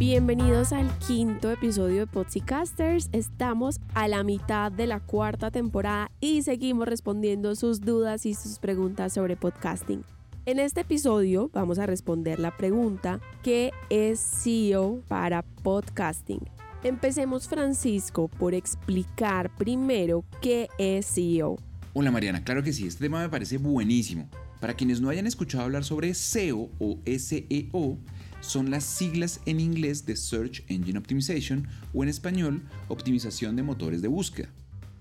Bienvenidos al quinto episodio de Podcasters. Estamos a la mitad de la cuarta temporada y seguimos respondiendo sus dudas y sus preguntas sobre podcasting. En este episodio vamos a responder la pregunta ¿qué es SEO para podcasting? Empecemos Francisco por explicar primero qué es SEO. Hola Mariana, claro que sí, este tema me parece buenísimo. Para quienes no hayan escuchado hablar sobre SEO o SEO, son las siglas en inglés de Search Engine Optimization o en español optimización de motores de búsqueda.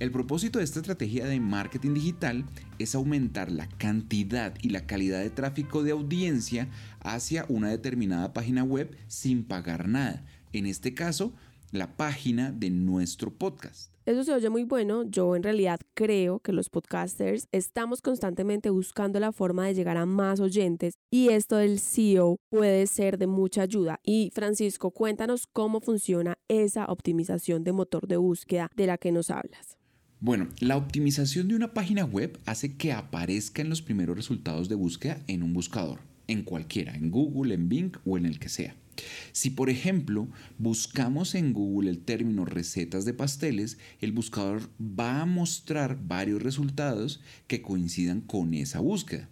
El propósito de esta estrategia de marketing digital es aumentar la cantidad y la calidad de tráfico de audiencia hacia una determinada página web sin pagar nada. En este caso, la página de nuestro podcast. Eso se oye muy bueno. Yo en realidad creo que los podcasters estamos constantemente buscando la forma de llegar a más oyentes y esto del SEO puede ser de mucha ayuda. Y Francisco, cuéntanos cómo funciona esa optimización de motor de búsqueda de la que nos hablas. Bueno, la optimización de una página web hace que aparezca en los primeros resultados de búsqueda en un buscador, en cualquiera, en Google, en Bing o en el que sea. Si por ejemplo buscamos en Google el término recetas de pasteles, el buscador va a mostrar varios resultados que coincidan con esa búsqueda.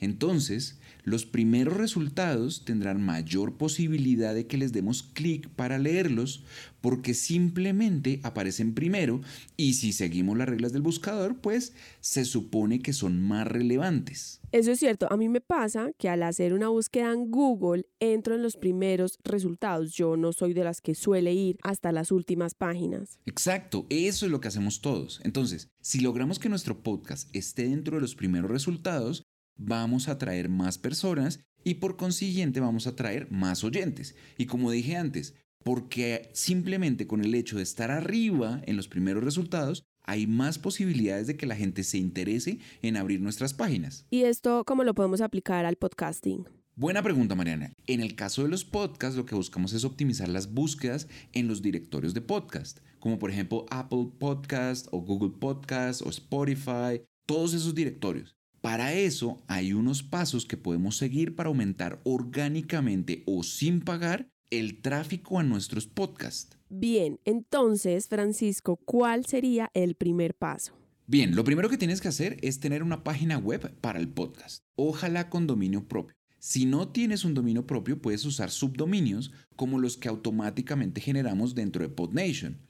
Entonces, los primeros resultados tendrán mayor posibilidad de que les demos clic para leerlos porque simplemente aparecen primero y si seguimos las reglas del buscador, pues se supone que son más relevantes. Eso es cierto, a mí me pasa que al hacer una búsqueda en Google entro en los primeros resultados. Yo no soy de las que suele ir hasta las últimas páginas. Exacto, eso es lo que hacemos todos. Entonces, si logramos que nuestro podcast esté dentro de los primeros resultados, vamos a atraer más personas y por consiguiente vamos a atraer más oyentes. Y como dije antes, porque simplemente con el hecho de estar arriba en los primeros resultados, hay más posibilidades de que la gente se interese en abrir nuestras páginas. ¿Y esto cómo lo podemos aplicar al podcasting? Buena pregunta, Mariana. En el caso de los podcasts, lo que buscamos es optimizar las búsquedas en los directorios de podcast, como por ejemplo Apple Podcast o Google Podcast o Spotify, todos esos directorios. Para eso hay unos pasos que podemos seguir para aumentar orgánicamente o sin pagar el tráfico a nuestros podcasts. Bien, entonces, Francisco, ¿cuál sería el primer paso? Bien, lo primero que tienes que hacer es tener una página web para el podcast. Ojalá con dominio propio. Si no tienes un dominio propio, puedes usar subdominios como los que automáticamente generamos dentro de PodNation.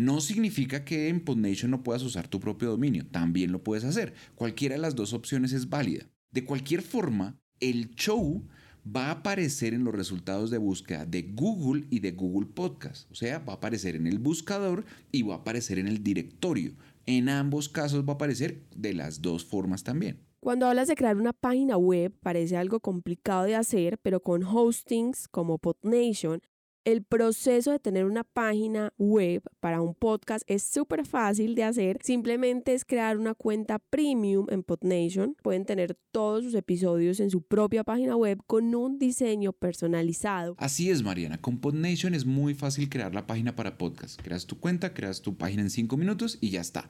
No significa que en PodNation no puedas usar tu propio dominio, también lo puedes hacer. Cualquiera de las dos opciones es válida. De cualquier forma, el show va a aparecer en los resultados de búsqueda de Google y de Google Podcast. O sea, va a aparecer en el buscador y va a aparecer en el directorio. En ambos casos va a aparecer de las dos formas también. Cuando hablas de crear una página web, parece algo complicado de hacer, pero con hostings como PodNation el proceso de tener una página web para un podcast es súper fácil de hacer. Simplemente es crear una cuenta premium en PodNation. Pueden tener todos sus episodios en su propia página web con un diseño personalizado. Así es, Mariana. Con PodNation es muy fácil crear la página para podcast. Creas tu cuenta, creas tu página en 5 minutos y ya está.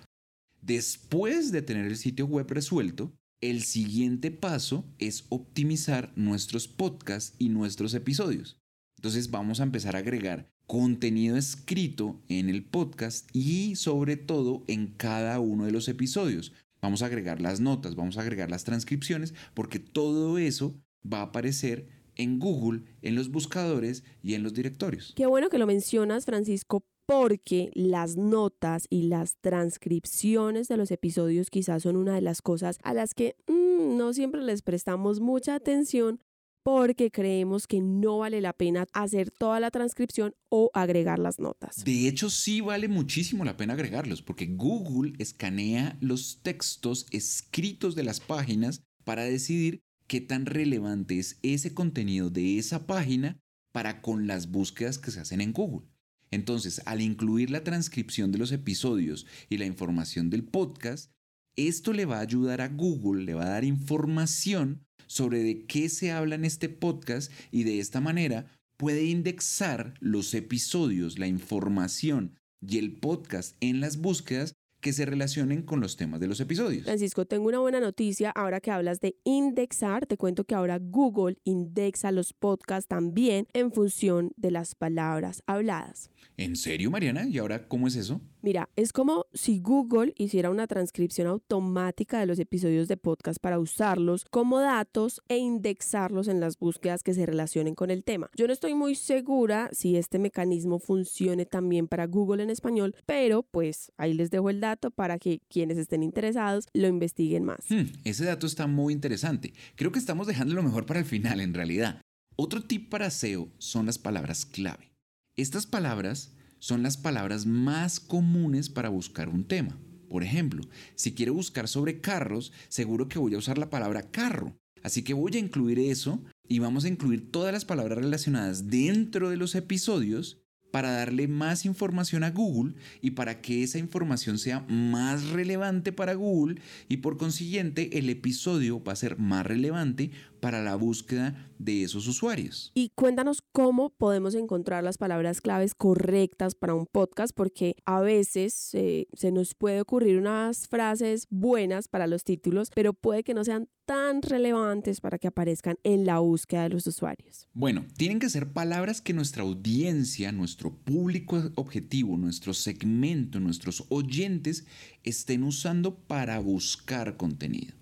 Después de tener el sitio web resuelto, el siguiente paso es optimizar nuestros podcasts y nuestros episodios. Entonces vamos a empezar a agregar contenido escrito en el podcast y sobre todo en cada uno de los episodios. Vamos a agregar las notas, vamos a agregar las transcripciones, porque todo eso va a aparecer en Google, en los buscadores y en los directorios. Qué bueno que lo mencionas, Francisco, porque las notas y las transcripciones de los episodios quizás son una de las cosas a las que mm, no siempre les prestamos mucha atención porque creemos que no vale la pena hacer toda la transcripción o agregar las notas. De hecho, sí vale muchísimo la pena agregarlos, porque Google escanea los textos escritos de las páginas para decidir qué tan relevante es ese contenido de esa página para con las búsquedas que se hacen en Google. Entonces, al incluir la transcripción de los episodios y la información del podcast, esto le va a ayudar a Google, le va a dar información sobre de qué se habla en este podcast y de esta manera puede indexar los episodios, la información y el podcast en las búsquedas que se relacionen con los temas de los episodios. Francisco, tengo una buena noticia. Ahora que hablas de indexar, te cuento que ahora Google indexa los podcasts también en función de las palabras habladas. ¿En serio, Mariana? ¿Y ahora cómo es eso? Mira, es como si Google hiciera una transcripción automática de los episodios de podcast para usarlos como datos e indexarlos en las búsquedas que se relacionen con el tema. Yo no estoy muy segura si este mecanismo funcione también para Google en español, pero pues ahí les dejo el dato para que quienes estén interesados lo investiguen más. Hmm, ese dato está muy interesante. Creo que estamos dejando lo mejor para el final en realidad. Otro tip para SEO son las palabras clave. Estas palabras son las palabras más comunes para buscar un tema. Por ejemplo, si quiero buscar sobre carros, seguro que voy a usar la palabra carro. Así que voy a incluir eso y vamos a incluir todas las palabras relacionadas dentro de los episodios para darle más información a Google y para que esa información sea más relevante para Google y por consiguiente el episodio va a ser más relevante para la búsqueda de esos usuarios. Y cuéntanos cómo podemos encontrar las palabras claves correctas para un podcast, porque a veces eh, se nos puede ocurrir unas frases buenas para los títulos, pero puede que no sean tan relevantes para que aparezcan en la búsqueda de los usuarios. Bueno, tienen que ser palabras que nuestra audiencia, nuestro público objetivo, nuestro segmento, nuestros oyentes estén usando para buscar contenido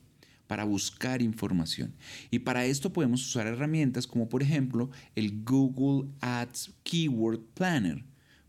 para buscar información. Y para esto podemos usar herramientas como por ejemplo el Google Ads Keyword Planner,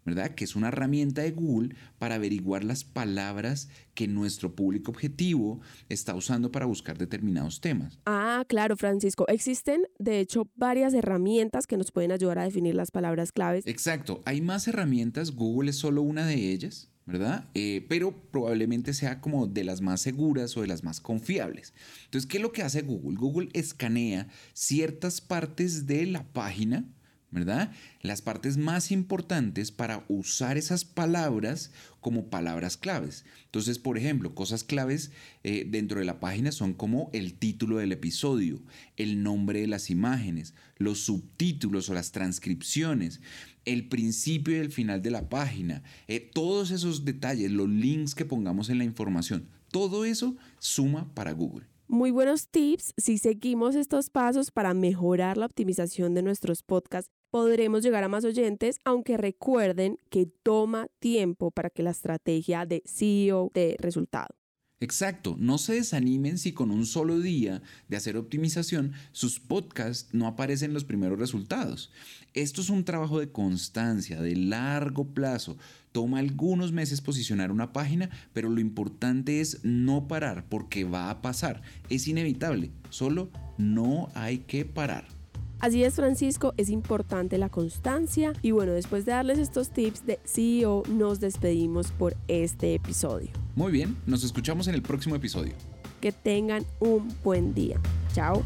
¿verdad? Que es una herramienta de Google para averiguar las palabras que nuestro público objetivo está usando para buscar determinados temas. Ah, claro, Francisco. Existen, de hecho, varias herramientas que nos pueden ayudar a definir las palabras claves. Exacto. Hay más herramientas. Google es solo una de ellas. ¿verdad? Eh, pero probablemente sea como de las más seguras o de las más confiables. Entonces, ¿qué es lo que hace Google? Google escanea ciertas partes de la página, ¿verdad? Las partes más importantes para usar esas palabras como palabras claves. Entonces, por ejemplo, cosas claves eh, dentro de la página son como el título del episodio, el nombre de las imágenes, los subtítulos o las transcripciones, el principio y el final de la página, eh, todos esos detalles, los links que pongamos en la información, todo eso suma para Google. Muy buenos tips. Si seguimos estos pasos para mejorar la optimización de nuestros podcasts, podremos llegar a más oyentes, aunque recuerden que toma tiempo para que la estrategia de SEO dé resultado. Exacto, no se desanimen si con un solo día de hacer optimización sus podcasts no aparecen los primeros resultados. Esto es un trabajo de constancia, de largo plazo. Toma algunos meses posicionar una página, pero lo importante es no parar porque va a pasar. Es inevitable, solo no hay que parar. Así es, Francisco, es importante la constancia. Y bueno, después de darles estos tips de CEO, nos despedimos por este episodio. Muy bien, nos escuchamos en el próximo episodio. Que tengan un buen día. Chao.